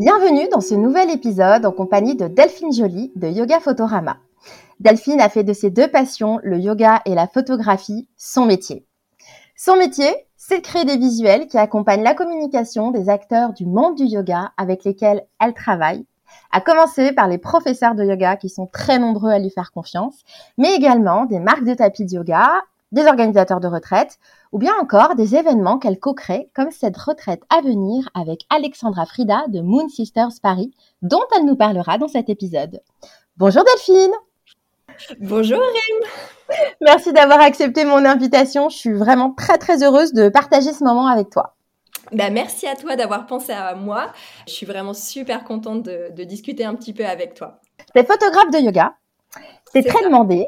Bienvenue dans ce nouvel épisode en compagnie de Delphine Joly de Yoga Photorama. Delphine a fait de ses deux passions, le yoga et la photographie, son métier. Son métier, c'est de créer des visuels qui accompagnent la communication des acteurs du monde du yoga avec lesquels elle travaille, à commencer par les professeurs de yoga qui sont très nombreux à lui faire confiance, mais également des marques de tapis de yoga, des organisateurs de retraite ou bien encore des événements qu'elle co-crée comme cette retraite à venir avec Alexandra Frida de Moon Sisters Paris dont elle nous parlera dans cet épisode. Bonjour Delphine Bonjour Rim Merci d'avoir accepté mon invitation. Je suis vraiment très très heureuse de partager ce moment avec toi. Bah, merci à toi d'avoir pensé à moi. Je suis vraiment super contente de, discuter un petit peu avec toi. Tu es photographe de yoga. C'est très demandé.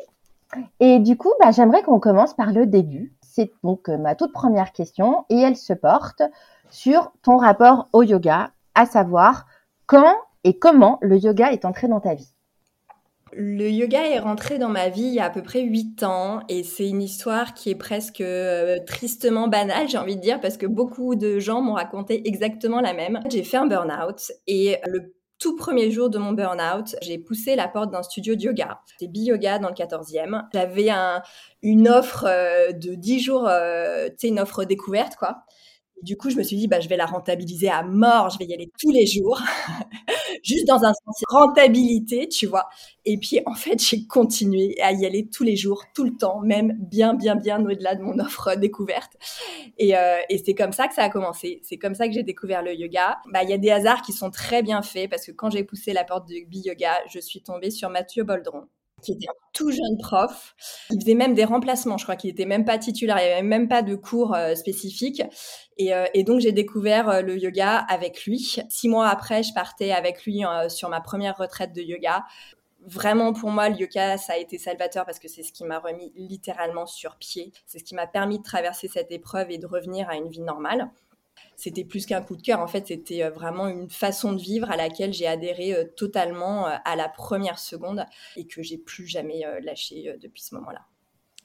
Et du coup, bah, j'aimerais qu'on commence par le début. C'est donc euh, ma toute première question et elle se porte sur ton rapport au yoga, à savoir quand et comment le yoga est entré dans ta vie. Le yoga est rentré dans ma vie il y a à peu près 8 ans et c'est une histoire qui est presque euh, tristement banale, j'ai envie de dire, parce que beaucoup de gens m'ont raconté exactement la même. J'ai fait un burn-out et le tout premier jour de mon burn-out, j'ai poussé la porte d'un studio de yoga. C'était bi-yoga dans le 14e. J'avais une offre euh, de 10 jours, euh, tu sais, une offre découverte, quoi du coup, je me suis dit, bah, je vais la rentabiliser à mort, je vais y aller tous les jours, juste dans un sens rentabilité, tu vois. Et puis, en fait, j'ai continué à y aller tous les jours, tout le temps, même bien, bien, bien au-delà de mon offre découverte. Et, euh, et c'est comme ça que ça a commencé. C'est comme ça que j'ai découvert le yoga. Bah, il y a des hasards qui sont très bien faits parce que quand j'ai poussé la porte de bi-yoga, je suis tombée sur Mathieu Boldron qui était un tout jeune prof. Il faisait même des remplacements. Je crois qu'il était même pas titulaire. Il n'y avait même pas de cours euh, spécifiques. Et, euh, et, donc, j'ai découvert euh, le yoga avec lui. Six mois après, je partais avec lui sur ma première retraite de yoga. Vraiment, pour moi, le yoga, ça a été salvateur parce que c'est ce qui m'a remis littéralement sur pied. C'est ce qui m'a permis de traverser cette épreuve et de revenir à une vie normale c'était plus qu'un coup de cœur. En fait, c'était euh, vraiment une façon de vivre à laquelle j'ai adhéré euh, totalement euh, à la première seconde et que j'ai plus jamais lâché depuis ce moment-là.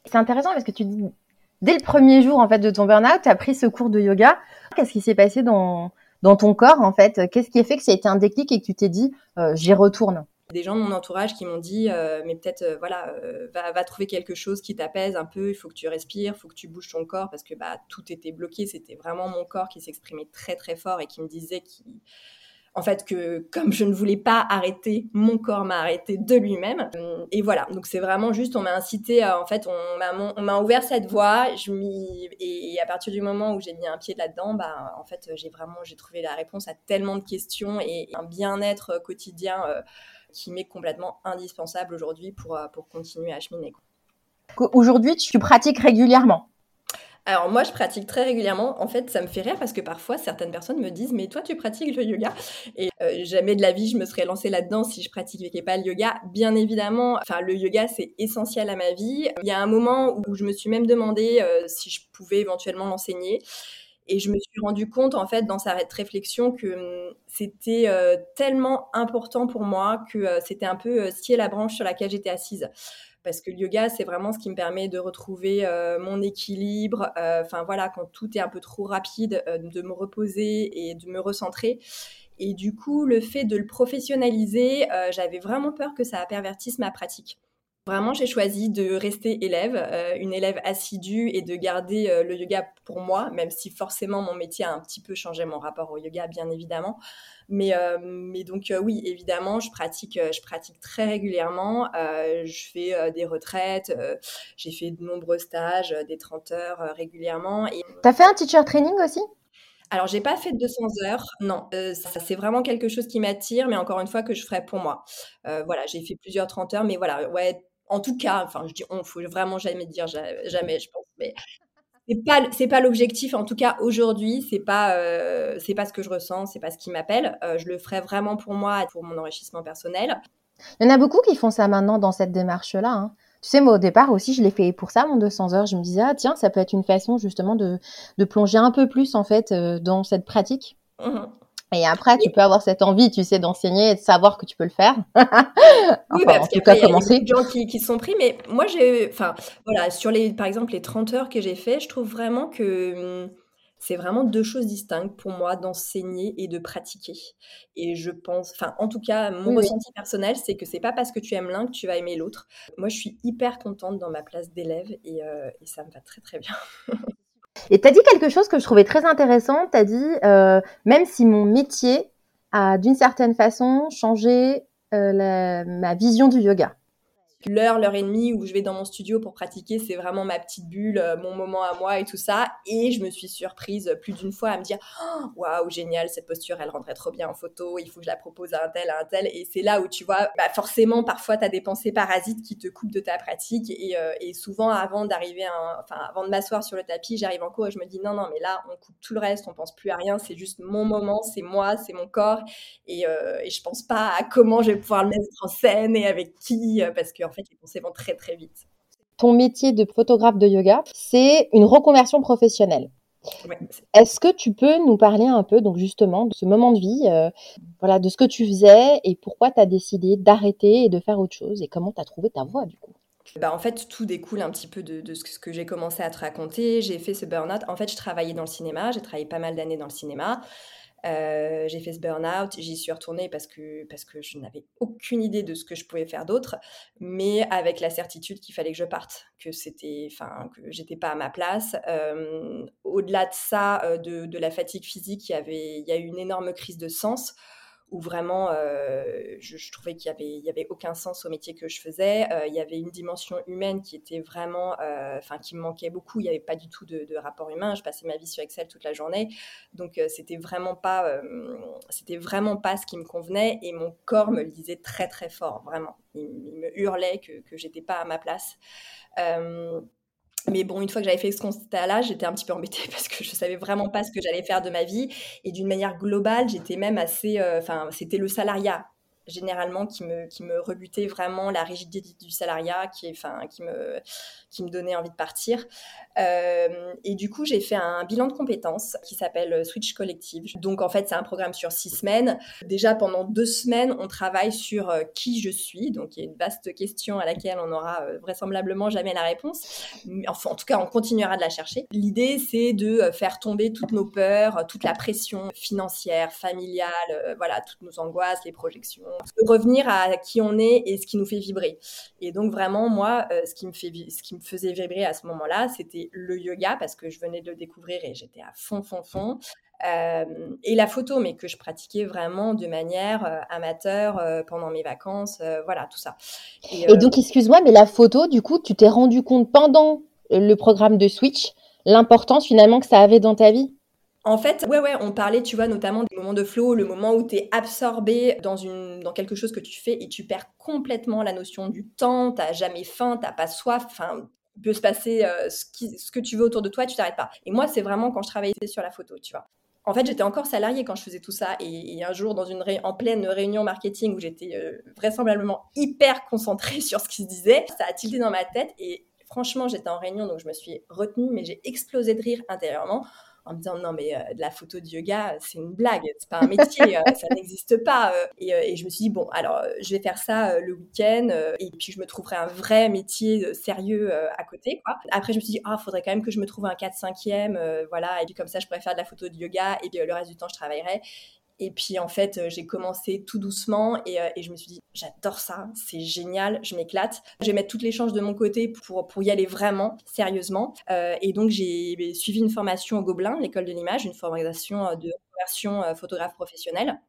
C'est intéressant parce que tu dis, dès le premier jour en fait de ton burn-out, tu as pris ce cours de yoga. Qu'est-ce qui s'est passé dans, dans ton corps en fait? Qu'est-ce qui a fait que ça a été un déclic et que tu t'es dit, j'y retourne? Des gens de mon entourage qui m'ont dit euh, mais peut-être euh, voilà euh, va, trouver quelque chose qui t'apaise un peu il faut que tu respires il faut que tu bouges ton corps parce que bah tout était bloqué c'était vraiment mon corps qui s'exprimait très très fort et qui me disait qui en fait que comme je ne voulais pas arrêter mon corps m'a arrêté de lui-même. Et voilà. Donc c'est vraiment juste on m'a incité en fait on m'a ouvert cette voie je et à partir du moment où j'ai mis un pied là-dedans bah en fait j'ai vraiment j'ai trouvé la réponse à tellement de questions et un bien-être quotidien qui m'est complètement indispensable aujourd'hui pour, euh, pour continuer à cheminer. Aujourd'hui, tu pratiques régulièrement? Alors moi, je pratique très régulièrement. En fait, ça me fait rire parce que parfois, certaines personnes me disent, mais toi, tu pratiques le yoga Et euh, jamais de la vie, je me serais lancée là-dedans si je pratiquais pas le yoga. Bien évidemment, enfin, le yoga, c'est essentiel à ma vie. Il y a un moment où je me suis même demandé euh, si je pouvais éventuellement l'enseigner. Et je me suis rendu compte, en fait, dans cette réflexion, que hum, c'était euh, tellement important pour moi que euh, c'était un peu euh, scier la branche sur laquelle j'étais assise. Parce que le yoga, c'est vraiment ce qui me permet de retrouver mon équilibre. Enfin voilà, quand tout est un peu trop rapide, de me reposer et de me recentrer. Et du coup, le fait de le professionnaliser, j'avais vraiment peur que ça pervertisse ma pratique. Vraiment, j'ai choisi de rester élève, euh, une élève assidue et de garder euh, le yoga pour moi, même si forcément mon métier a un petit peu changé mon rapport au yoga, bien évidemment. Mais, euh, mais donc oui, évidemment, je pratique, je pratique très régulièrement. je fais des retraites, j'ai fait de nombreux stages, des 30 heures régulièrement. Et... Tu as fait un teacher training aussi? Alors, j'ai pas fait 200 heures, non. ça, c'est vraiment quelque chose qui m'attire, mais encore une fois que je ferai pour moi. voilà, j'ai fait plusieurs 30 heures, mais voilà, ouais, en tout cas, enfin, je dis on, faut vraiment jamais dire jamais, je pense, mais c'est pas c'est pas l'objectif. En tout cas, aujourd'hui, c'est pas euh, c'est pas ce que je ressens, c'est pas ce qui m'appelle. Euh, je le ferai vraiment pour moi et pour mon enrichissement personnel. Il y en a beaucoup qui font ça maintenant dans cette démarche-là. Hein. Tu sais, moi, au départ aussi, je l'ai fait pour ça, mon 200 heures. Je me disais, ah, tiens, ça peut être une façon justement de, de plonger un peu plus, en fait, euh, dans cette pratique. Mmh et après, tu peux avoir cette envie, tu sais, d'enseigner et de savoir que tu peux le faire. oui, bah, en tout cas, commencer. Il y a des gens qui, qui sont pris, mais moi, j'ai, enfin, voilà, sur les, par exemple, les 30 heures que j'ai fait, je trouve vraiment que hum, C'est vraiment deux choses distinctes pour moi d'enseigner et de pratiquer. Et je pense, enfin, en tout cas, mon ressenti personnel, c'est que c'est pas parce que tu aimes l'un que tu vas aimer l'autre. Moi, je suis hyper contente dans ma place d'élève et, euh, ça me va très très bien. et tu as dit quelque chose que je trouvais très intéressant. Tu dit, euh, même si mon métier a d'une certaine façon changé euh, ma vision du yoga l'heure, l'heure et demie où je vais dans mon studio pour pratiquer, c'est vraiment ma petite bulle, euh, mon moment à moi et tout ça. Et je me suis surprise plus d'une fois à me dire oh, waouh, génial, cette posture, elle rendrait trop bien en photo, il faut que je la propose à un tel, à un tel. Et c'est là où tu vois, bah forcément, parfois, tu as des pensées parasites qui te coupent de ta pratique. Et, euh, souvent, avant d'arriver, enfin, avant de m'asseoir sur le tapis, j'arrive en cours et je me dis non, non, mais là, on coupe tout le reste, on pense plus à rien, c'est juste mon moment, c'est moi, c'est mon corps. Et, euh, et je pense pas à comment je vais pouvoir le mettre en scène et avec qui, parce que en fait, les pensées vont très très vite. Ton métier de photographe de yoga, c'est une reconversion professionnelle. Est-ce que tu peux nous parler un peu, donc justement, de ce moment de vie, euh, voilà, de ce que tu faisais et pourquoi tu as décidé d'arrêter et de faire autre chose et comment tu as trouvé ta voie du coup? Bah en fait, tout découle un petit peu de, de ce que j'ai commencé à te raconter. J'ai fait ce burn-out. En fait, je travaillais dans le cinéma. J'ai travaillé pas mal d'années dans le cinéma. Euh, j'ai fait ce burn-out, j'y suis retournée parce que, parce que je n'avais aucune idée de ce que je pouvais faire d'autre, mais avec la certitude qu'il fallait que je parte, que c'était, enfin, que j'étais pas à ma place. Euh, au-delà de ça, euh, de, de, la fatigue physique, il y avait, il y a eu une énorme crise de sens où vraiment euh, je, trouvais qu'il y avait, il avait aucun sens au métier que je faisais. Euh, il y avait une dimension humaine qui était vraiment, euh, enfin qui me manquait beaucoup. Il n'y avait pas du tout de, rapport humain. Je passais ma vie sur Excel toute la journée, donc c'était vraiment pas, c'était vraiment pas ce qui me convenait et mon corps me le disait très très fort, vraiment. Il, me hurlait que que j'étais pas à ma place. Mais bon, une fois que j'avais fait ce constat-là, j'étais un petit peu embêtée parce que je savais vraiment pas ce que j'allais faire de ma vie. Et d'une manière globale, j'étais même assez. Euh, enfin, c'était le salariat généralement qui me, qui me rebutait vraiment la rigidité du salariat qui, enfin, qui, me, qui me donnait envie de partir. Euh, et du coup, j'ai fait un bilan de compétences qui s'appelle Switch Collective. Donc, en fait, c'est un programme sur six semaines. Déjà, pendant deux semaines, on travaille sur euh, qui je suis. Donc, il y a une vaste question à laquelle on n'aura euh, vraisemblablement jamais la réponse. Enfin, en tout cas, on continuera de la chercher. L'idée, c'est de faire tomber toutes nos peurs, toute la pression financière, familiale, voilà, toutes nos angoisses, les projections, revenir à qui on est et ce qui nous fait vibrer. Et donc vraiment, moi, euh, ce, qui me fait, ce qui me faisait vibrer à ce moment-là, c'était le yoga parce que je venais de le découvrir et j'étais à fond, fond, fond. Euh, et la photo, mais que je pratiquais vraiment de manière euh, amateur pendant mes vacances, voilà, tout ça. Et, et donc, excuse-moi, mais la photo, du coup, tu t'es rendu compte pendant le programme de Switch l'importance finalement que ça avait dans ta vie? En fait, ouais, ouais, on parlait, tu vois, notamment des moments de flow, le moment où tu es absorbé dans, une, dans quelque chose que tu fais et tu perds complètement la notion du temps, t'as jamais faim, t'as pas soif, enfin, il peut se passer euh, ce, que tu veux autour de toi, tu t'arrêtes pas. Et moi, c'est vraiment quand je travaillais sur la photo, tu vois. En fait, j'étais encore salariée quand je faisais tout ça. Et, un jour, dans une en pleine réunion marketing où j'étais euh, vraisemblablement hyper concentrée sur ce qui se disait, ça a tilté dans ma tête. Et franchement, j'étais en réunion, donc je me suis retenue, mais j'ai explosé de rire intérieurement en me disant non mais euh, de la photo de yoga c'est une blague c'est pas un métier euh, ça n'existe pas euh. et, je me suis dit bon alors je vais faire ça le week-end et puis je me trouverai un vrai métier sérieux à côté après je me suis dit ah faudrait quand même que je me trouve un 4 5e voilà et puis comme ça je pourrais faire de la photo de yoga et puis le reste du temps je travaillerai et puis en fait, euh, j'ai commencé tout doucement et, euh, et, je me suis dit, j'adore ça, c'est génial, je m'éclate. Je vais mettre toutes les chances de mon côté pour, pour y aller vraiment, sérieusement. Euh, et donc j'ai suivi une formation au Gobelin, l'école de l'image, une formation de conversion photographe professionnelle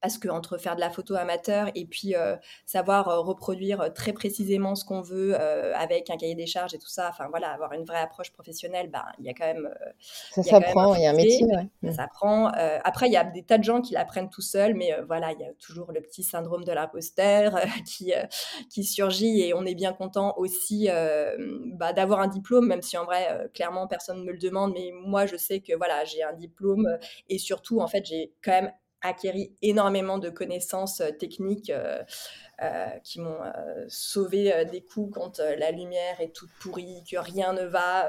parce que entre faire de la photo amateur et puis euh, savoir euh, reproduire euh, très précisément ce qu'on veut avec un cahier des charges et tout ça, enfin voilà, avoir une vraie approche professionnelle, ben il y a quand même ça s'apprend, il y a un métier, ouais. ça s'apprend. après, il y a des tas de gens qui l'apprennent tout seuls, mais voilà, il y a toujours le petit syndrome de l'imposteur qui qui surgit et on est bien content aussi bah, d'avoir un diplôme, même si en vrai clairement personne ne me le demande, mais moi je sais que voilà j'ai un diplôme et surtout en fait j'ai quand même acquéri énormément de connaissances euh, techniques euh, euh, qui m'ont sauvé des coups quand la lumière est toute pourrie, que rien ne va.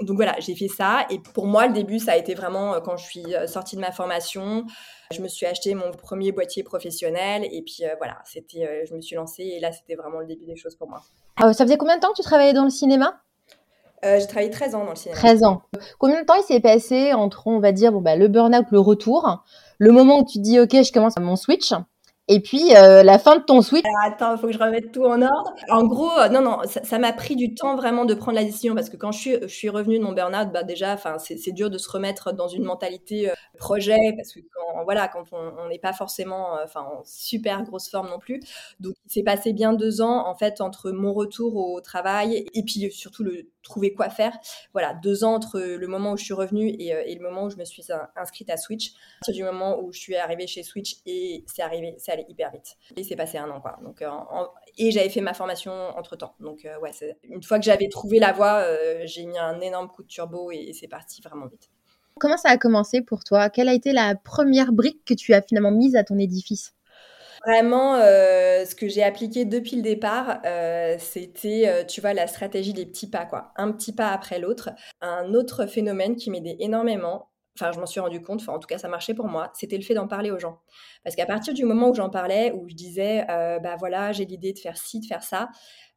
Donc voilà, j'ai fait ça. Et pour moi, le début, ça a été vraiment quand je suis sortie de ma formation. Je me suis acheté mon premier boîtier professionnel et puis voilà, c'était, je me suis lancée et là, c'était vraiment le début des choses pour moi. ça faisait combien de temps que tu travaillais dans le cinéma? J'ai travaillé 13 ans dans le cinéma. 13 ans. Combien de temps il s'est passé entre, on va dire, bon, bah, le burn-out, le retour, le moment où tu dis, OK, je commence mon switch, et puis euh, la fin de ton switch? attends, il faut que je remette tout en ordre. En gros, euh, non, non, ça m'a pris du temps vraiment de prendre la décision parce que quand je suis, je suis revenue de mon burn-out, bah déjà, c'est dur de se remettre dans une mentalité euh, projet parce que quand, voilà, quand on n'est pas forcément, enfin, en super grosse forme non plus. Donc, il s'est passé bien deux ans en fait entre mon retour au travail et puis surtout le trouver quoi faire. Voilà, deux ans entre le moment où je suis revenue et, et le moment où je me suis inscrite à Switch. À du moment où je suis arrivée chez Switch et c'est arrivé, c'est hyper vite. Et c'est passé un an, quoi. Donc, euh, Et j'avais fait ma formation entre temps. Donc, euh, ouais, une fois que j'avais trouvé la voie, euh, j'ai mis un énorme coup de turbo et, c'est parti vraiment vite. Comment ça a commencé pour toi? Quelle a été la première brique que tu as finalement mise à ton édifice? Vraiment, ce que j'ai appliqué depuis le départ, c'était, tu vois, la stratégie des petits pas, quoi. Un petit pas après l'autre. Un autre phénomène qui m'aidait énormément, enfin je m'en suis rendu compte, enfin en tout cas ça marchait pour moi, c'était le fait d'en parler aux gens. Parce qu'à partir du moment où j'en parlais, où je disais, euh, bah voilà, j'ai l'idée de faire ci, de faire ça,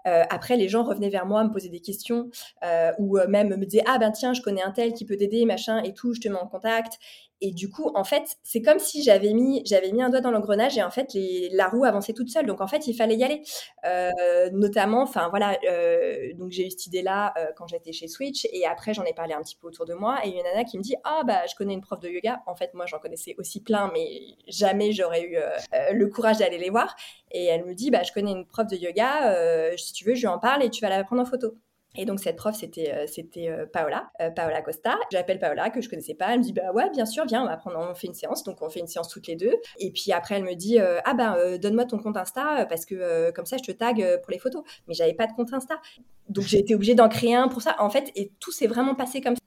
euh, après, les gens revenaient vers moi, me posaient des questions, euh, ou même me disaient ah ben tiens, je connais un tel qui peut t'aider, machin et tout, je te mets en contact. Et du coup, en fait, c'est comme si j'avais mis, j'avais mis un doigt dans l'engrenage et en fait, la roue avançait toute seule. Donc en fait, il fallait y aller. Euh, notamment, enfin voilà, euh, donc j'ai eu cette idée-là euh, quand j'étais chez Switch et après j'en ai parlé un petit peu autour de moi et il y a une nana qui me dit ah bah je connais une prof de yoga. En fait, moi j'en connaissais aussi plein, mais jamais j'aurais eu le courage d'aller les voir. Et elle me dit bah je connais une prof de yoga. si tu veux, je lui en parle et tu vas la prendre en photo. Et donc cette prof, c'était euh, c'était euh, Paola, euh, Paola Costa. J'appelle Paola que je connaissais pas. Elle me dit bah ouais, bien sûr, viens, on va prendre, on fait une séance. Donc on fait une séance toutes les deux. Et puis après, elle me dit ah ben donne-moi ton compte Insta parce que comme ça je te tag pour les photos. Mais j'avais pas de compte Insta, donc j'ai été obligée d'en créer un pour ça. En fait, et tout s'est vraiment passé comme ça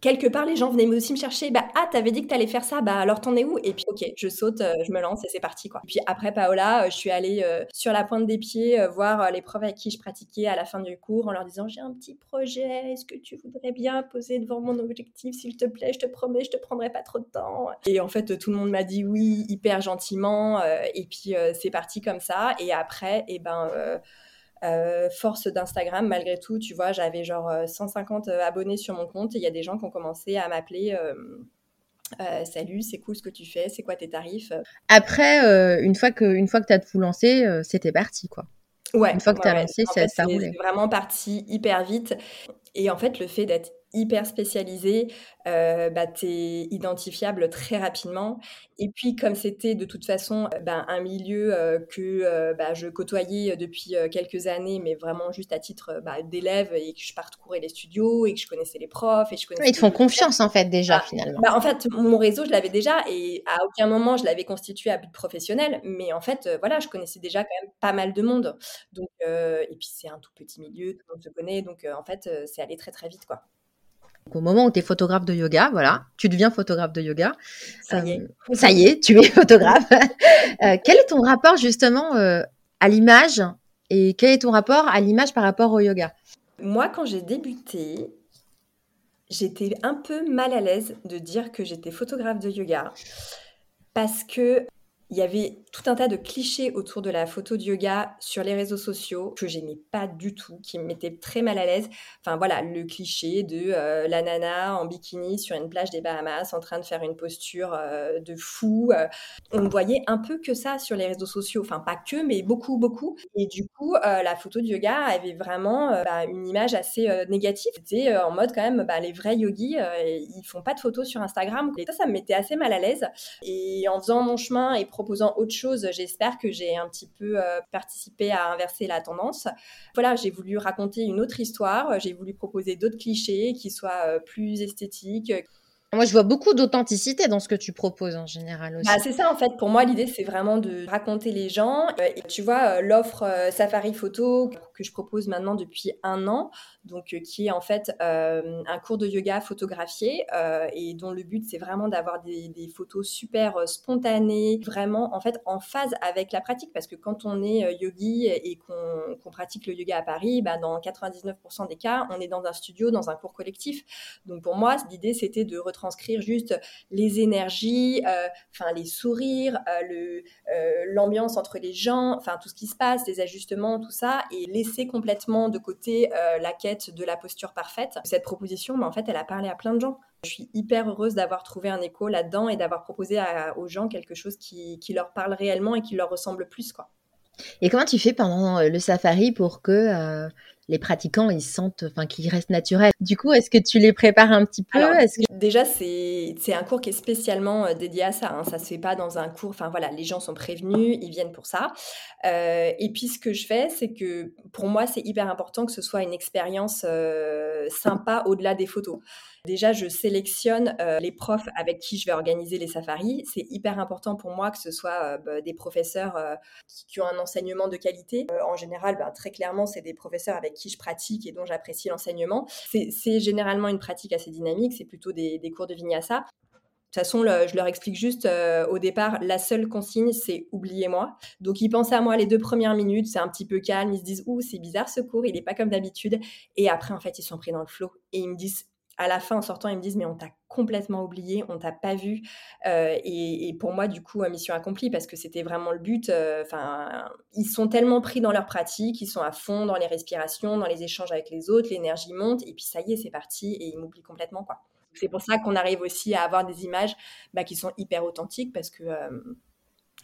quelque part, les gens venaient aussi me chercher. Bah, ah, t'avais dit que t'allais faire ça. Bah, alors t'en es où? Et puis, ok, je saute, euh, je me lance et c'est parti, quoi. puis après Paola, euh, je suis allée euh, sur la pointe des pieds voir les profs avec qui je pratiquais à la fin du cours en leur disant j'ai un petit projet. Est-ce que tu voudrais bien poser devant mon objectif, s'il te plaît? Je te promets, je te prendrai pas trop de temps. Et en fait, tout le monde m'a dit oui, hyper gentiment. et puis c'est parti comme ça. Et après, et eh ben euh, force d'Instagram, malgré tout, tu vois, j'avais genre 150 euh, euh, abonnés sur mon compte et il y a des gens qui ont commencé à m'appeler. salut, c'est cool ce que tu fais, c'est quoi tes tarifs? Après, une fois que, une fois que tu as tout lancé, c'était parti, quoi. Ouais. Une fois que tu as lancé, ça, ça roulait. C'est vraiment parti hyper vite. Et en fait, le fait d'être hyper spécialisé, euh, bah, tu es identifiable très rapidement. Et puis, comme c'était de toute façon euh, bah, un milieu euh, que euh, bah, je côtoyais depuis quelques années, mais vraiment juste à titre d'élève et que je parcourais les studios et que je connaissais les profs et je connaissais. ils te font confiance en fait déjà ah, finalement. En fait, mon réseau, je l'avais déjà et à aucun moment je l'avais constitué à but professionnel, mais en fait, voilà, je connaissais déjà quand même pas mal de monde. Donc, et puis c'est un tout petit milieu, tout le monde se connaît, donc en fait, c'est allé très très vite quoi au moment où tu es photographe de yoga, voilà, tu deviens photographe de yoga. Ça y est. Euh, ça y est, tu es photographe. Euh, quel est ton rapport justement euh, à l'image et quel est ton rapport à l'image par rapport au yoga? Moi, quand j'ai débuté, j'étais un peu mal à l'aise de dire que j'étais photographe de yoga parce que il y avait tout un tas de clichés autour de la photo de yoga sur les réseaux sociaux que j'aimais pas du tout, qui me mettaient très mal à l'aise. Enfin voilà, le cliché de euh, la nana en bikini sur une plage des Bahamas en train de faire une posture euh, de fou. Euh. on voyait un peu que ça sur les réseaux sociaux, enfin pas que, mais beaucoup, beaucoup. Et du coup, la photo de yoga avait vraiment bah, une image assez négative. C'était en mode quand même, bah, les vrais yogis, ils font pas de photos sur Instagram. Et ça, ça me mettait assez mal à l'aise. Et en faisant mon chemin et proposant autre chose, j'espère que j'ai un petit peu euh, participé à inverser la tendance. Voilà, j'ai voulu raconter une autre histoire, j'ai voulu proposer d'autres clichés qui soient euh, plus esthétiques. Moi, je vois beaucoup d'authenticité dans ce que tu proposes en général aussi. Bah, c'est ça, en fait. Pour moi, l'idée, c'est vraiment de raconter les gens. Euh, et tu vois, l'offre Safari Photo que je propose maintenant depuis un an, donc euh, qui est en fait euh, un cours de yoga photographié euh, et dont le but c'est vraiment d'avoir des, photos super spontanées, vraiment en fait en phase avec la pratique parce que quand on est yogi et qu'on pratique le yoga à Paris, bah, dans 99% des cas on est dans un studio, dans un cours collectif. Donc pour moi l'idée c'était de retranscrire retranscrire juste les énergies, enfin les sourires, le l'ambiance entre les gens, enfin tout ce qui se passe, les ajustements, tout ça, et laisser complètement de côté la quête de la posture parfaite. Cette proposition, mais en fait, elle a parlé à plein de gens. Je suis hyper heureuse d'avoir trouvé un écho là-dedans et d'avoir proposé aux gens quelque chose qui, qui, leur parle réellement et qui leur ressemble plus, quoi. Et comment tu fais pendant le safari pour que les pratiquants ils sentent, enfin qu'ils restent naturels. Du coup, est-ce que tu les prépares un petit peu? Déjà, c'est un cours qui est spécialement euh, dédié à ça. Hein. Ça se fait pas dans un cours. Enfin voilà, les gens sont prévenus, ils viennent pour ça. Euh, et puis ce que je fais, c'est que pour moi, c'est hyper important que ce soit une expérience euh, sympa au-delà des photos. Déjà, je sélectionne les profs avec qui je vais organiser les safaris. C'est hyper important pour moi que ce soit bah, des professeurs qui, ont un enseignement de qualité. en général, bah, très clairement, c'est des professeurs avec qui je pratique et dont j'apprécie l'enseignement. C'est généralement une pratique assez dynamique, c'est plutôt des, cours de vinyasa. De toute façon, je leur explique juste euh, au départ, la seule consigne, c'est oubliez-moi. Donc, ils pensent à moi les deux premières minutes, c'est un petit peu calme, ils se disent, ouh, c'est bizarre ce cours, il n'est pas comme d'habitude. Et après, en fait, ils sont pris dans le flot et ils me disent, à la fin, en sortant, ils me disent, mais on t'a complètement oublié, on t'a pas vu. Euh, et, pour moi, du coup, mission accomplie parce que c'était vraiment le but. Euh, enfin, ils sont tellement pris dans leur pratique, ils sont à fond dans les respirations, dans les échanges avec les autres, l'énergie monte et puis ça y est, c'est parti et ils m'oublient complètement quoi. C'est pour ça qu'on arrive aussi à avoir des images bah, qui sont hyper authentiques parce que euh,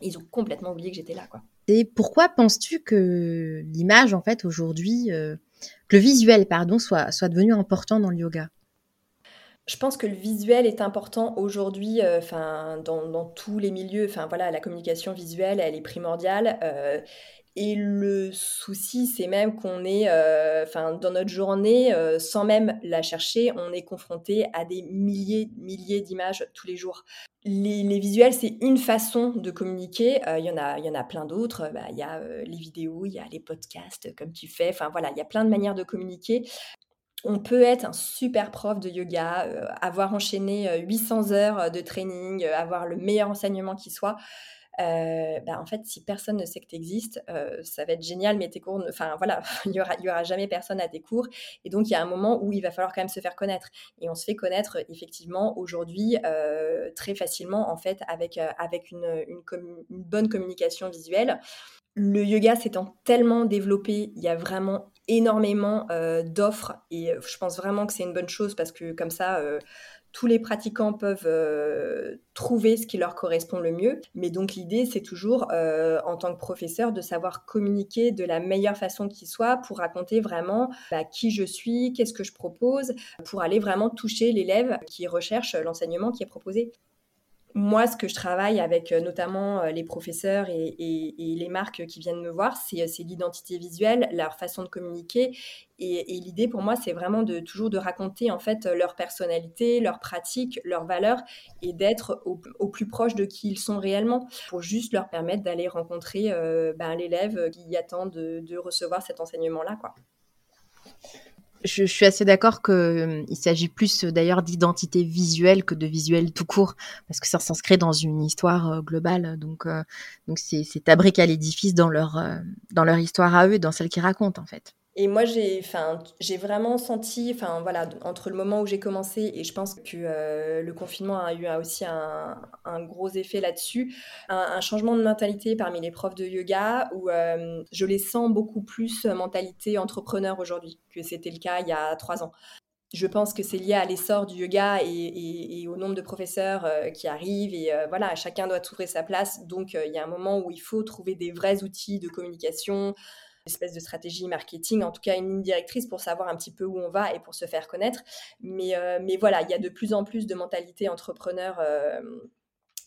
ils ont complètement oublié que j'étais là quoi. Et pourquoi penses-tu que l'image, en fait, aujourd'hui, que le visuel, pardon, soit, soit devenu important dans le yoga? Je pense que le visuel est important aujourd'hui, euh, enfin dans, tous les milieux. Enfin voilà, la communication visuelle, elle est primordiale. Euh, et le souci, c'est même qu'on est, euh, enfin dans notre journée, sans même la chercher, on est confronté à des milliers, milliers d'images tous les jours. Les, visuels, c'est une façon de communiquer. Il y en a, il y en a plein d'autres. Bah, il y a les vidéos, il y a les podcasts, comme tu fais. Enfin voilà, il y a plein de manières de communiquer on peut être un super prof de yoga, euh, avoir enchaîné 800 euh, heures euh, de training, avoir le meilleur enseignement qui soit. Bah, en fait, si personne ne sait que tu existes, ça va être génial, mais tes cours, enfin voilà, il n'y aura, y aura jamais personne à tes cours. Et donc, il y a un moment où il va falloir quand même se faire connaître. Et on se fait connaître effectivement aujourd'hui très facilement, en fait, avec, avec une, une bonne communication visuelle le yoga s'étant tellement développé, il y a vraiment énormément euh, d'offres et euh, je pense vraiment que c'est une bonne chose parce que comme ça, euh, tous les pratiquants peuvent trouver ce qui leur correspond le mieux. Mais donc l'idée, c'est toujours, en tant que professeur, de savoir communiquer de la meilleure façon qui soit pour raconter vraiment bah, qui je suis, qu'est-ce que je propose, pour aller vraiment toucher l'élève qui recherche l'enseignement qui est proposé moi, ce que je travaille avec euh, notamment euh, les professeurs et, les marques qui viennent me voir, c'est euh, l'identité visuelle, leur façon de communiquer. Et, l'idée pour moi, c'est vraiment de toujours de raconter en fait leur personnalité, leur pratique, leurs valeurs et d'être au, plus proche de qui ils sont réellement pour juste leur permettre d'aller rencontrer ben, l'élève qui attend de, de recevoir cet enseignement-là. quoi je, suis assez d'accord qu'il euh, s'agit plus euh, d'ailleurs d'identité visuelle que de visuel tout court, parce que ça s'inscrit dans une histoire euh, globale. Donc, donc c'est, c'est à l'édifice dans leur, histoire à eux, dans celle qu'ils racontent en fait. Et moi, j'ai, enfin, j'ai vraiment senti, enfin voilà, entre le moment où j'ai commencé et je pense que euh, le confinement a eu aussi un, gros effet là-dessus, un, changement de mentalité parmi les profs de yoga où euh, je les sens beaucoup plus mentalité entrepreneur aujourd'hui que c'était le cas il y a trois ans. Je pense que c'est lié à l'essor du yoga et, au nombre de professeurs euh, qui arrivent et voilà, chacun doit trouver sa place. Donc il y a un moment où il faut trouver des vrais outils de communication, espèce de stratégie marketing, en tout cas une ligne directrice pour savoir un petit peu où on va et pour se faire connaître. Mais, euh, mais voilà, il y a de plus en plus de mentalité entrepreneur. Euh,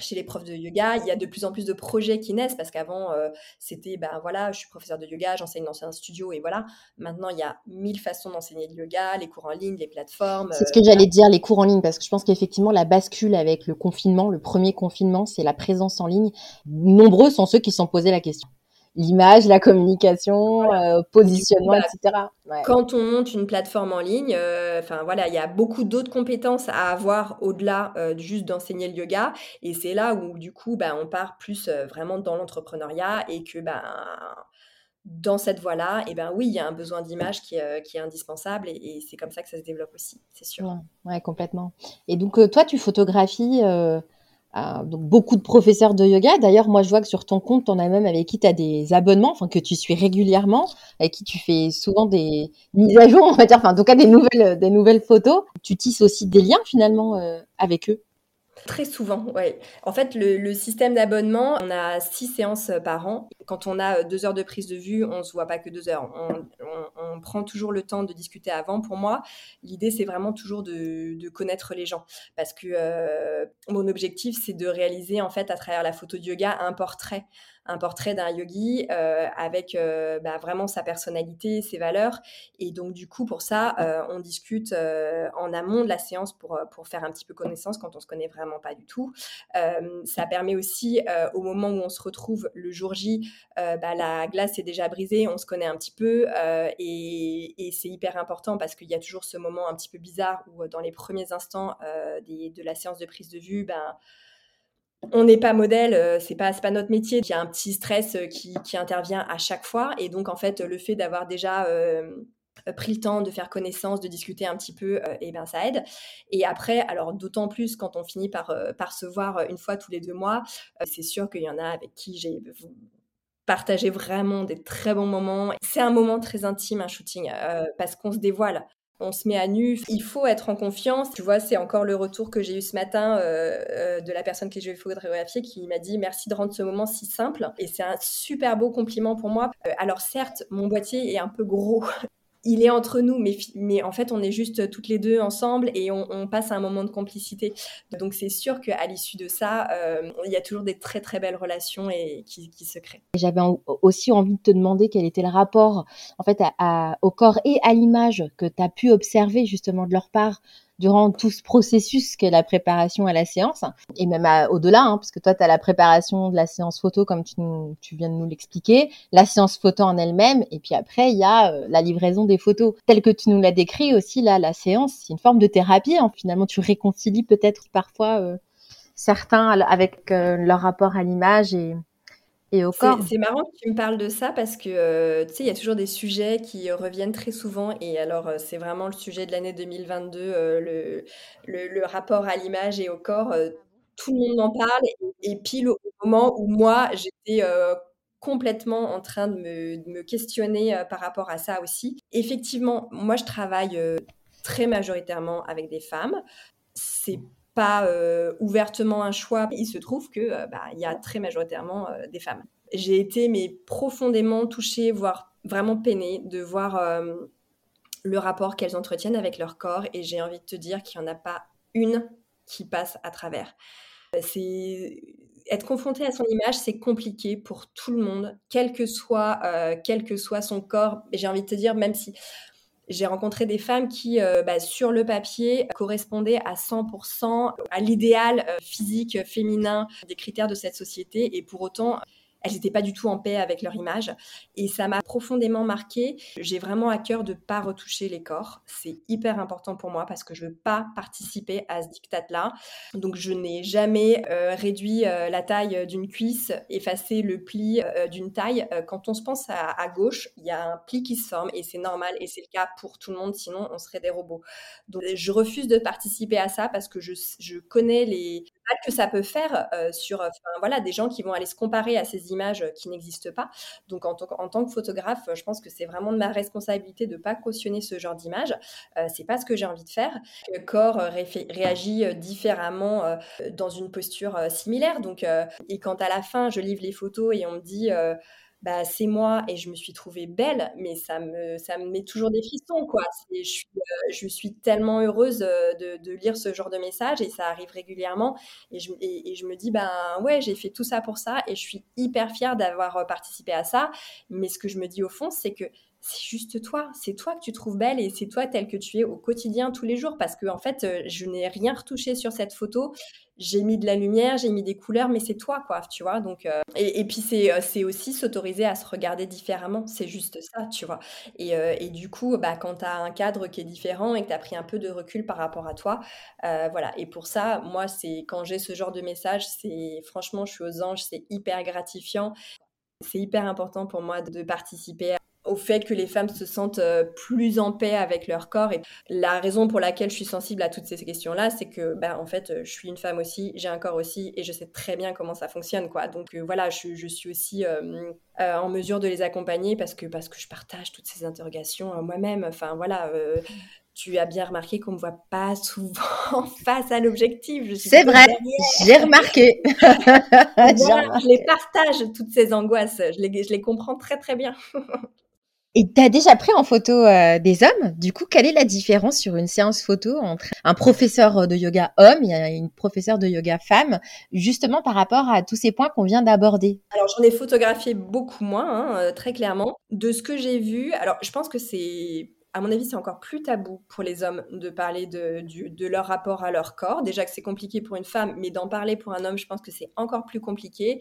chez les profs de yoga, il y a de plus en plus de projets qui naissent parce qu'avant euh, c'était ben voilà, je suis professeur de yoga, j'enseigne dans un studio et voilà. Maintenant il y a mille façons d'enseigner le yoga, les cours en ligne, les plateformes. C'est ce que j'allais dire, les cours en ligne parce que je pense qu'effectivement la bascule avec le confinement, le premier confinement, c'est la présence en ligne. Nombreux sont ceux qui se sont posés la question l'image, la communication, euh, positionnement, bah, etc. Quand on monte une plateforme en ligne, euh, enfin voilà, il y a beaucoup d'autres compétences à avoir au-delà euh, juste d'enseigner le yoga, et c'est là où du coup, bah, on part plus vraiment dans l'entrepreneuriat et que bah, dans cette voie-là, et eh ben oui, il y a un besoin d'image qui, qui, est indispensable et, c'est comme ça que ça se développe aussi, c'est sûr. Ouais, complètement. Et donc, toi, tu photographies euh, donc beaucoup de professeurs de yoga. D'ailleurs, moi, je vois que sur ton compte, on a même avec qui tu as des abonnements, enfin que tu suis régulièrement, avec qui tu fais souvent des mises à jour, enfin en tout cas des nouvelles, des nouvelles photos. Tu tisses aussi des liens finalement euh, avec eux? Très souvent, oui. En fait, le, système d'abonnement, on a six séances euh, par an. Quand on a euh, deux heures de prise de vue, on ne se voit pas que deux heures. Prend toujours le temps de discuter avant. Pour moi, l'idée, c'est vraiment toujours de, connaître les gens. Parce que euh, mon objectif, c'est de réaliser, en fait, à travers la photo de yoga, un portrait un portrait d'un yogi euh, avec euh, bah, vraiment sa personnalité, ses valeurs. Et donc, du coup, pour ça, euh, on discute en amont de la séance pour, pour faire un petit peu connaissance quand on se connaît vraiment pas du tout. ça permet aussi, au moment où on se retrouve le jour J, bah, la glace est déjà brisée, on se connaît un petit peu. et, et c'est hyper important parce qu'il y a toujours ce moment un petit peu bizarre où, dans les premiers instants des, de la séance de prise de vue, ben, on n'est pas modèle, euh, c'est pas pas notre métier. Il y a un petit stress euh, qui, intervient à chaque fois, et donc en fait le fait d'avoir déjà euh, pris le temps de faire connaissance, de discuter un petit peu, et ben ça aide. Et après, alors d'autant plus quand on finit par, par se voir une fois tous les deux mois, c'est sûr qu'il y en a avec qui j'ai partagé vraiment des très bons moments. C'est un moment très intime, un shooting, parce qu'on se dévoile on se met à nu. Il faut être en confiance. Tu vois, c'est encore le retour que j'ai eu ce matin euh, euh, de la personne que je vais photographier qui m'a dit merci de rendre ce moment si simple. Et c'est un super beau compliment pour moi. Euh, alors certes, mon boîtier est un peu gros il est entre nous, mais, mais en fait, on est juste toutes les deux ensemble et on, passe un moment de complicité. Donc, c'est sûr qu'à l'issue de ça, euh, il y a toujours des très, très belles relations et qui, se créent. J'avais aussi envie de te demander quel était le rapport, en fait, au corps et à l'image que tu as pu observer justement de leur part durant tout ce processus qu'est la préparation à la séance, et même au-delà, hein, parce que toi, tu as la préparation de la séance photo, comme tu, tu viens de nous l'expliquer, la séance photo en elle-même, et puis après, il y a euh, la livraison des photos. Telle que tu nous l'as décrit aussi, là, la séance, c'est une forme de thérapie. Hein. Finalement, tu réconcilies peut-être parfois euh, certains avec euh, leur rapport à l'image et, c'est marrant que tu me parles de ça parce que, euh, tu sais, il y a toujours des sujets qui reviennent très souvent et alors, euh, c'est vraiment le sujet de l'année 2022, euh, le le rapport à l'image et au corps, tout le monde en parle et pile au moment où moi, j'étais, complètement en train de me questionner, par rapport à ça aussi. Effectivement, moi, je travaille, très majoritairement avec des femmes. C'est euh, ouvertement un choix. Il se trouve que euh, bah, il y a très majoritairement euh, des femmes. J'ai été mais profondément touchée, voire vraiment peinée de voir le rapport qu'elles entretiennent avec leur corps et j'ai envie de te dire qu'il n'y en a pas une qui passe à travers. C'est être confronté à son image, c'est compliqué pour tout le monde, quel que soit, quel que soit son corps. J'ai envie de te dire, même si j'ai rencontré des femmes qui, euh, bah, sur le papier, correspondaient à 100% à l'idéal euh, physique féminin des critères de cette société. Et pour autant elles n'étaient pas du tout en paix avec leur image. Et ça m'a profondément marqué. J'ai vraiment à cœur de ne pas retoucher les corps. C'est hyper important pour moi parce que je ne veux pas participer à ce diktat-là. Donc je n'ai jamais euh, réduit euh, la taille d'une cuisse, effacé le pli euh, d'une taille. quand on se pense à, gauche, il y a un pli qui se forme et c'est normal et c'est le cas pour tout le monde, sinon on serait des robots. Donc je refuse de participer à ça parce que je, je connais les que ça peut faire sur voilà, des gens qui vont aller se comparer à ces images qui n'existent pas. Donc, en, en, tant que photographe, je pense que c'est vraiment de ma responsabilité de ne pas cautionner ce genre d'image. Euh, c'est pas ce que j'ai envie de faire. Le corps réagit différemment dans une posture similaire. Donc, et quand à la fin, je livre les photos et on me dit bah, c'est moi et je me suis trouvée belle, mais ça me, ça me met toujours des frissons, quoi. Je suis, euh, je suis tellement heureuse euh, de, de, lire ce genre de messages et ça arrive régulièrement. Et je, et, je me dis, ben ouais, j'ai fait tout ça pour ça et je suis hyper fière d'avoir euh, participé à ça. Mais ce que je me dis au fond, c'est que c'est juste toi, c'est toi que tu trouves belle et c'est toi tel que tu es au quotidien tous les jours parce que en fait, je n'ai rien retouché sur cette photo j'ai mis de la lumière, j'ai mis des couleurs, mais c'est toi, quoi, tu vois. Donc, euh, et, puis, euh, c'est, aussi s'autoriser à se regarder différemment. C'est juste ça, tu vois. Et, euh, et du coup, bah, quand tu as un cadre qui est différent et que tu as pris un peu de recul par rapport à toi, voilà. Et pour ça, moi, c'est quand j'ai ce genre de message, c'est franchement, je suis aux anges, c'est hyper gratifiant. C'est hyper important pour moi de participer fait que les femmes se sentent euh, plus en paix avec leur corps. Et la raison pour laquelle je suis sensible à toutes ces questions-là, c'est que, ben, en fait, je suis une femme aussi, j'ai un corps aussi, et je sais très bien comment ça fonctionne, quoi. Donc euh, voilà, je, je, suis aussi euh, en mesure de les accompagner parce que parce que je partage toutes ces interrogations moi-même. Enfin voilà, tu as bien remarqué qu'on ne me voit pas souvent face à l'objectif. C'est vrai, j'ai remarqué. je les partage, toutes ces angoisses. Je les, je les comprends très, très bien. Et tu as déjà pris en photo euh, des hommes? Du coup, quelle est la différence sur une séance photo entre un professeur de yoga homme et une professeure de yoga femme, justement par rapport à tous ces points qu'on vient d'aborder? Alors, j'en ai photographié beaucoup moins, hein, euh, très clairement. De ce que j'ai vu, alors je pense que c'est à mon avis, c'est encore plus tabou pour les hommes de parler de, leur rapport à leur corps. Déjà que c'est compliqué pour une femme, mais d'en parler pour un homme, je pense que c'est encore plus compliqué.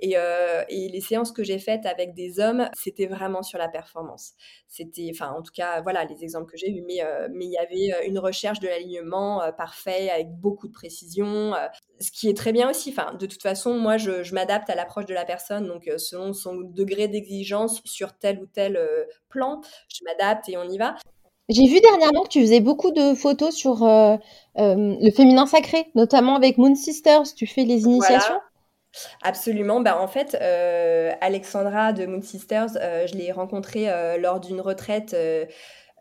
Et, euh, les séances que j'ai faites avec des hommes, c'était vraiment sur la performance. C'était, enfin, en tout cas, voilà les exemples que j'ai eus, mais, euh, il y avait euh, une recherche de l'alignement parfait avec beaucoup de précision, ce qui est très bien aussi. Enfin, de toute façon, moi, je, je m'adapte à l'approche de la personne, donc selon son degré d'exigence sur tel ou tel plan, je m'adapte et on y va. J'ai vu dernièrement que tu faisais beaucoup de photos sur le féminin sacré, notamment avec Moon Sisters. Tu fais les initiations? Absolument. Bah, en fait, euh, Alexandra de Moon Sisters, euh, je l'ai rencontrée euh, lors d'une retraite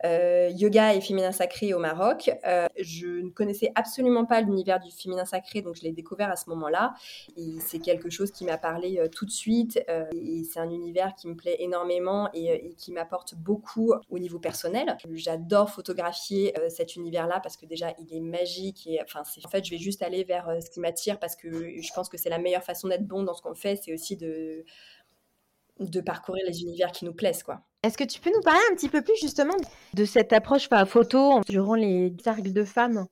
euh, yoga et féminin sacré au Maroc. Euh, je ne connaissais absolument pas l'univers du féminin sacré, donc je l'ai découvert à ce moment-là. Et c'est quelque chose qui m'a parlé euh, tout de suite. et c'est un univers qui me plaît énormément et, qui m'apporte beaucoup au niveau personnel. J'adore photographier cet univers-là parce que déjà, il est magique. Et enfin, en fait, je vais juste aller vers ce qui m'attire parce que je pense que c'est la meilleure façon d'être bon dans ce qu'on fait. C'est aussi de de parcourir les univers qui nous plaisent, quoi. Est-ce que tu peux nous parler un petit peu plus justement de cette approche enfin, photo durant les cercles de femmes?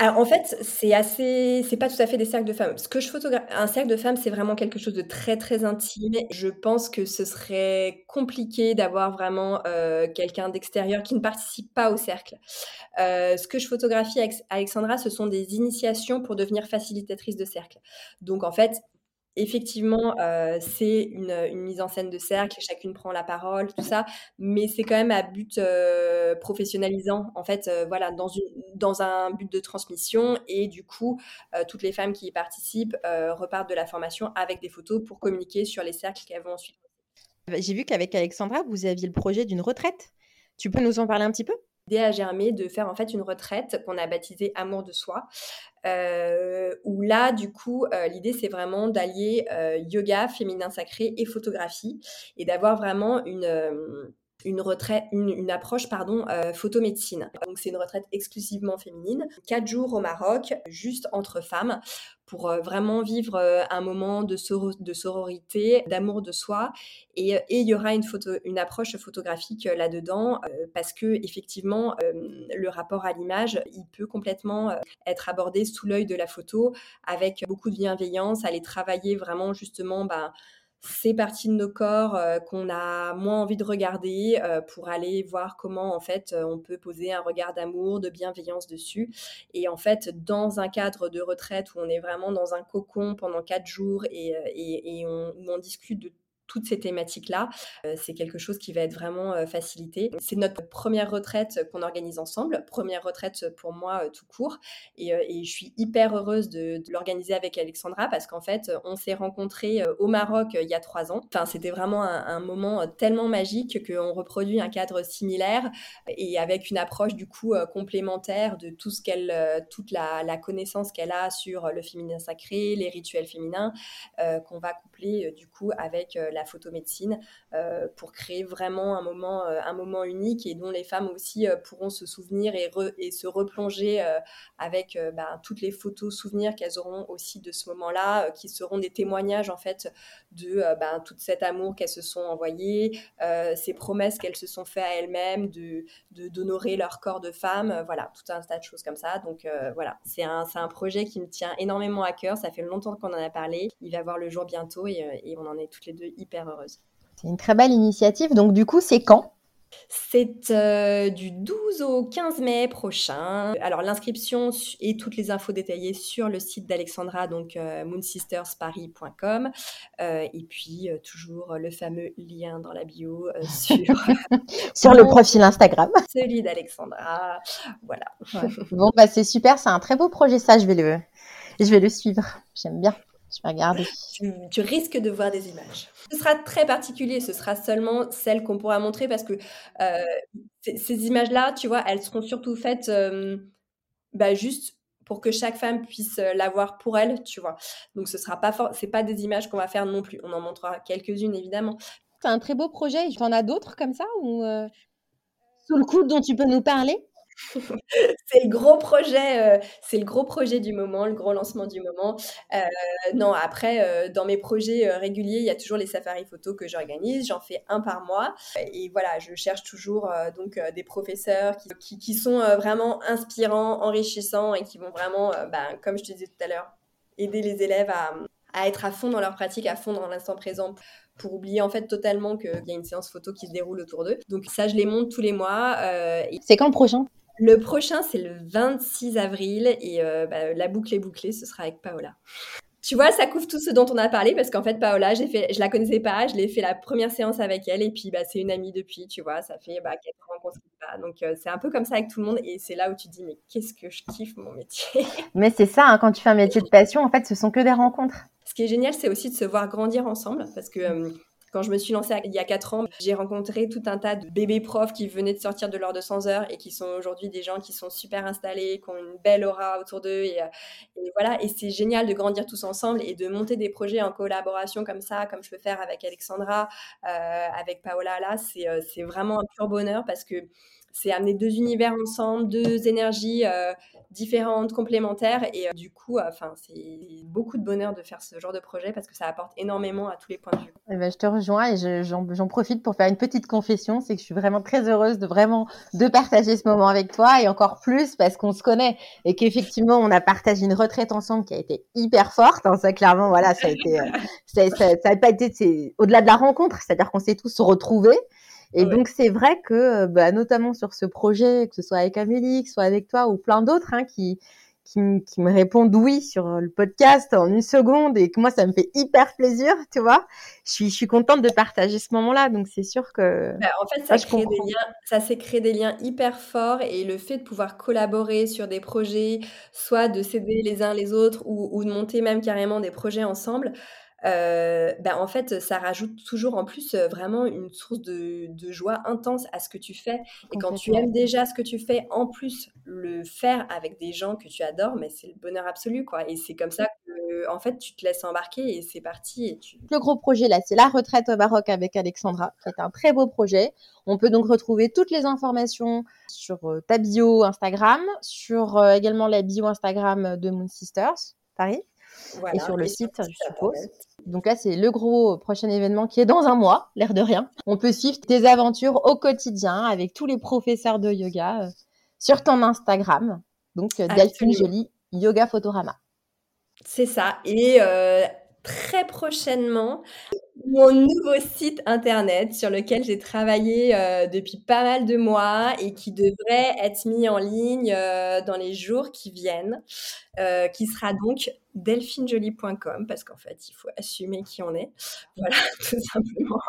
Alors en fait, c'est assez, c'est pas tout à fait des cercles de femmes. Ce que je photographe, un cercle de femmes, c'est vraiment quelque chose de très très intime. Je pense que ce serait compliqué d'avoir vraiment euh, quelqu'un d'extérieur qui ne participe pas au cercle. Euh, ce que je photographie avec Alexandra, ce sont des initiations pour devenir facilitatrice de cercle. Donc en fait, effectivement, euh, c'est une, mise en scène de cercle, chacune prend la parole, tout ça, mais c'est quand même à but euh, professionnalisant, en fait, euh, voilà, dans, dans un but de transmission, et du coup, toutes les femmes qui y participent repartent de la formation avec des photos pour communiquer sur les cercles qu'elles vont ensuite. J'ai vu qu'avec Alexandra, vous aviez le projet d'une retraite. Tu peux nous en parler un petit peu? L'idée a germé de faire en fait une retraite qu'on a baptisée Amour de soi, euh, où là, du coup, euh, l'idée c'est vraiment d'allier euh, yoga, féminin sacré et photographie, et d'avoir vraiment une une retraite, une, approche pardon, euh, photomédecine. Donc c'est une retraite exclusivement féminine, quatre jours au Maroc, juste entre femmes, pour euh, vraiment vivre euh, un moment de, sororité, d'amour de soi. Et il y aura une, photo, une approche photographique là-dedans, parce que effectivement, le rapport à l'image, il peut complètement être abordé sous l'œil de la photo, avec beaucoup de bienveillance, aller travailler vraiment justement. Ben, ces parties de nos corps euh, qu'on a moins envie de regarder euh, pour aller voir comment en fait euh, on peut poser un regard d'amour, de bienveillance dessus. Et en fait, dans un cadre de retraite où on est vraiment dans un cocon pendant quatre jours et, et, on, où on discute de toutes ces thématiques-là, euh, c'est quelque chose qui va être vraiment euh, facilité. C'est notre première retraite qu'on organise ensemble, première retraite pour moi euh, tout court, et, je suis hyper heureuse de, l'organiser avec Alexandra parce qu'en fait, on s'est rencontrés au Maroc il y a trois ans. Enfin, c'était vraiment un, moment tellement magique qu'on reproduit un cadre similaire et avec une approche du coup complémentaire de tout ce qu'elle, toute la, la connaissance qu'elle a sur le féminin sacré, les rituels féminins, qu'on va coupler du coup avec la la photomédecine euh, pour créer vraiment un moment, euh, un moment unique et dont les femmes aussi euh, pourront se souvenir et, se replonger avec ben, toutes les photos souvenirs qu'elles auront aussi de ce moment-là, qui seront des témoignages en fait de ben, tout cet amour qu'elles se sont envoyées, ces promesses qu'elles se sont faites à elles-mêmes de d'honorer leur corps de femme, voilà, tout un tas de choses comme ça. Donc voilà, c'est un, un projet qui me tient énormément à cœur. Ça fait longtemps qu'on en a parlé. Il va voir le jour bientôt et, et on en est toutes les deux hyper heureuse. C'est une très belle initiative. Donc, du coup, c'est quand? C'est euh, du 12 au 15 mai prochain. Alors l'inscription et toutes les infos détaillées sur le site d'Alexandra, donc euh, moonsistersparis.com. Euh, et puis toujours le fameux lien dans la bio sur, sur le profil Instagram. Celui d'Alexandra. Voilà. Bon, bah c'est super, c'est un très beau projet ça, je vais le, je vais le suivre. J'aime bien. Je vais regarder. Tu, risques de voir des images. Ce sera très particulier, ce sera seulement celles qu'on pourra montrer parce que euh, ces images-là, tu vois, elles seront surtout faites euh, bah, juste pour que chaque femme puisse euh, l'avoir pour elle, tu vois. Donc ce sera pas c'est pas des images qu'on va faire non plus. On en montrera quelques-unes évidemment. C'est un très beau projet. Tu en as d'autres comme ça ou sous le coude dont tu peux nous parler? c'est le gros projet, euh, c'est le gros projet du moment, le gros lancement du moment. Euh, non, après, euh, dans mes projets réguliers, il y a toujours les safaris photos que j'organise. J'en fais un par mois. Et voilà, je cherche toujours donc des professeurs qui, sont vraiment inspirants, enrichissants et qui vont vraiment, ben, comme je te disais tout à l'heure, aider les élèves à, à être à fond dans leur pratique, à fond dans l'instant présent pour oublier en fait totalement qu'il y a une séance photo qui se déroule autour d'eux. Donc ça, je les monte tous les mois. C'est quand le prochain? Le prochain, c'est le 26 avril et euh, bah, la boucle est bouclée, ce sera avec Paola. Tu vois, ça couvre tout ce dont on a parlé parce qu'en fait, Paola, j'ai fait, je la connaissais pas, je l'ai fait la première séance avec elle et puis bah, c'est une amie depuis, tu vois, ça fait bah, 4 ans qu'on se pas. Donc euh, c'est un peu comme ça avec tout le monde et c'est là où tu dis, mais qu'est-ce que je kiffe mon métier? Mais c'est ça, hein, quand tu fais un métier de passion, en fait, ce sont que des rencontres. Ce qui est génial, c'est aussi de se voir grandir ensemble parce que euh, quand je me suis lancée il y a 4 ans, j'ai rencontré tout un tas de bébés profs qui venaient de sortir de l'heure de 100 heures et qui sont aujourd'hui des gens qui sont super installés, qui ont une belle aura autour d'eux. Et, euh, voilà, et c'est génial de grandir tous ensemble et de monter des projets en collaboration comme ça, comme je peux faire avec Alexandra, euh, avec Paola. Là, euh, c'est vraiment un pur bonheur parce que c'est amener deux univers ensemble, deux énergies différentes, complémentaires. Et euh, du coup, euh, c'est beaucoup de bonheur de faire ce genre de projet parce que ça apporte énormément à tous les points de vue. Eh ben, je te rejoins et j'en profite pour faire une petite confession, c'est que je suis vraiment très heureuse de vraiment de partager ce moment avec toi et encore plus parce qu'on se connaît et qu'effectivement on a partagé une retraite ensemble qui a été hyper forte. Hein, ça clairement, voilà, ça a été, euh, ça, ça, pas été au-delà de la rencontre, c'est-à-dire qu'on s'est tous retrouvés. Et donc c'est vrai que, euh, bah, notamment sur ce projet, que ce soit avec Amélie, que ce soit avec toi ou plein d'autres, hein, qui, qui, qui, me répondent oui sur le podcast en une seconde et que moi ça me fait hyper plaisir, tu vois. Je suis, je suis contente de partager ce moment-là, donc c'est sûr que. Bah, en fait, ça, crée des liens, ça s'est créé des liens hyper forts et le fait de pouvoir collaborer sur des projets, soit de s'aider les uns les autres ou, ou de monter même carrément des projets ensemble. Euh, ben, en fait, ça rajoute toujours en plus vraiment une source de, joie intense à ce que tu fais. Et quand tu aimes déjà ce que tu fais, en plus le faire avec des gens que tu adores, mais c'est le bonheur absolu, quoi. Et c'est comme ça que, en fait, tu te laisses embarquer et c'est parti. Et tu... Le gros projet là, c'est la retraite au Maroc avec Alexandra, C'est un très beau projet. On peut donc retrouver toutes les informations sur ta bio Instagram, sur également la bio Instagram de Moon Sisters Paris. et sur le site, je suppose. Donc là, c'est le gros prochain événement qui est dans un mois, l'air de rien. On peut suivre tes aventures au quotidien avec tous les professeurs de yoga euh, sur ton Instagram. Donc euh, Delphine Jolie, Yoga Photorama. C'est ça. Et euh, très prochainement, mon nouveau site internet sur lequel j'ai travaillé depuis pas mal de mois et qui devrait être mis en ligne dans les jours qui viennent, qui sera donc delphinejolie.com parce qu'en fait, il faut assumer qui on est. Voilà, tout simplement.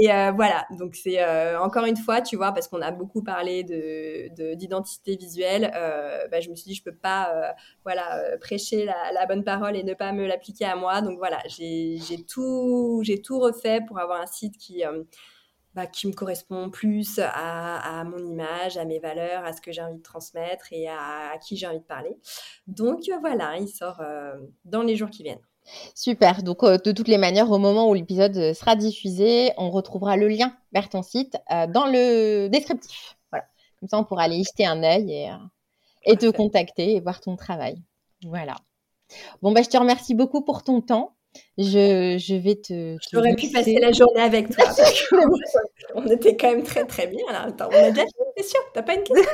Et euh, voilà, donc c'est euh, encore une fois, tu vois, parce qu'on a beaucoup parlé de d'identité visuelle, euh, bah, je me suis dit je peux pas, voilà, prêcher la, bonne parole et ne pas me l'appliquer à moi. Donc voilà, j'ai tout tout refait pour avoir un site qui bah, qui me correspond plus à, mon image, à mes valeurs, à ce que j'ai envie de transmettre et à qui j'ai envie de parler. Donc voilà, il sort dans les jours qui viennent. Super. Donc, euh, de toutes les manières, au moment où l'épisode euh, sera diffusé, on retrouvera le lien vers ton site euh, dans le descriptif. Voilà. Comme ça, on pourra aller y jeter un œil et, et te contacter et voir ton travail. Voilà. Bon, bah, je te remercie beaucoup pour ton temps. Je, je vais te. J'aurais pu passer la journée avec toi. on était quand même très très bien là. Attends, on a déjà fait sûr, t'as pas une question?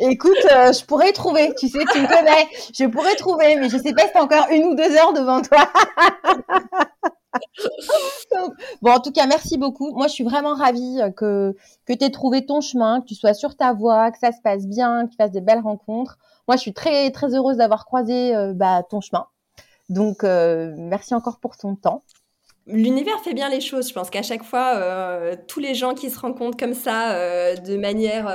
Écoute, euh, je pourrais trouver, tu sais, tu me connais, je pourrais trouver, mais je sais pas si t'as encore une ou deux heures devant toi. bon, en tout cas, merci beaucoup. Moi, je suis vraiment ravie euh, que, que tu aies trouvé ton chemin, que tu sois sur ta voie, que ça se passe bien, que tu fasses des belles rencontres. Moi, je suis très, très heureuse d'avoir croisé euh, bah, ton chemin. Donc, merci encore pour ton temps. L'univers fait bien les choses. Je pense qu'à chaque fois, tous les gens qui se rencontrent comme ça, de manière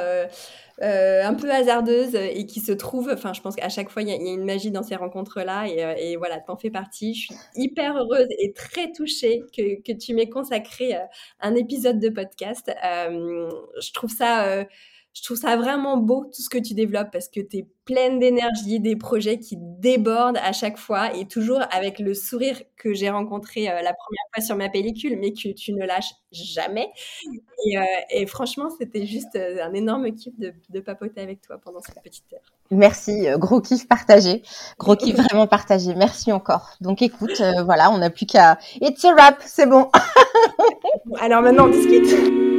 euh, un peu hasardeuse et qui se trouve, enfin, je pense qu'à chaque fois, il y, a une magie dans ces rencontres-là et, euh, et voilà, t'en fais partie. Je suis hyper heureuse et très touchée que, que tu m'aies consacré euh, un épisode de podcast. je trouve ça je trouve ça vraiment beau tout ce que tu développes parce que tu es pleine d'énergie, des projets qui débordent à chaque fois et toujours avec le sourire que j'ai rencontré euh, la première fois sur ma pellicule, mais que tu ne lâches jamais. Et, euh, franchement, c'était juste euh, un énorme kiff de, de, papoter avec toi pendant cette petite heure. Merci, gros kiff partagé, gros kiff vraiment partagé. Merci encore. Donc écoute, voilà, on n'a plus qu'à. It's a wrap, c'est bon. Alors maintenant, on discute.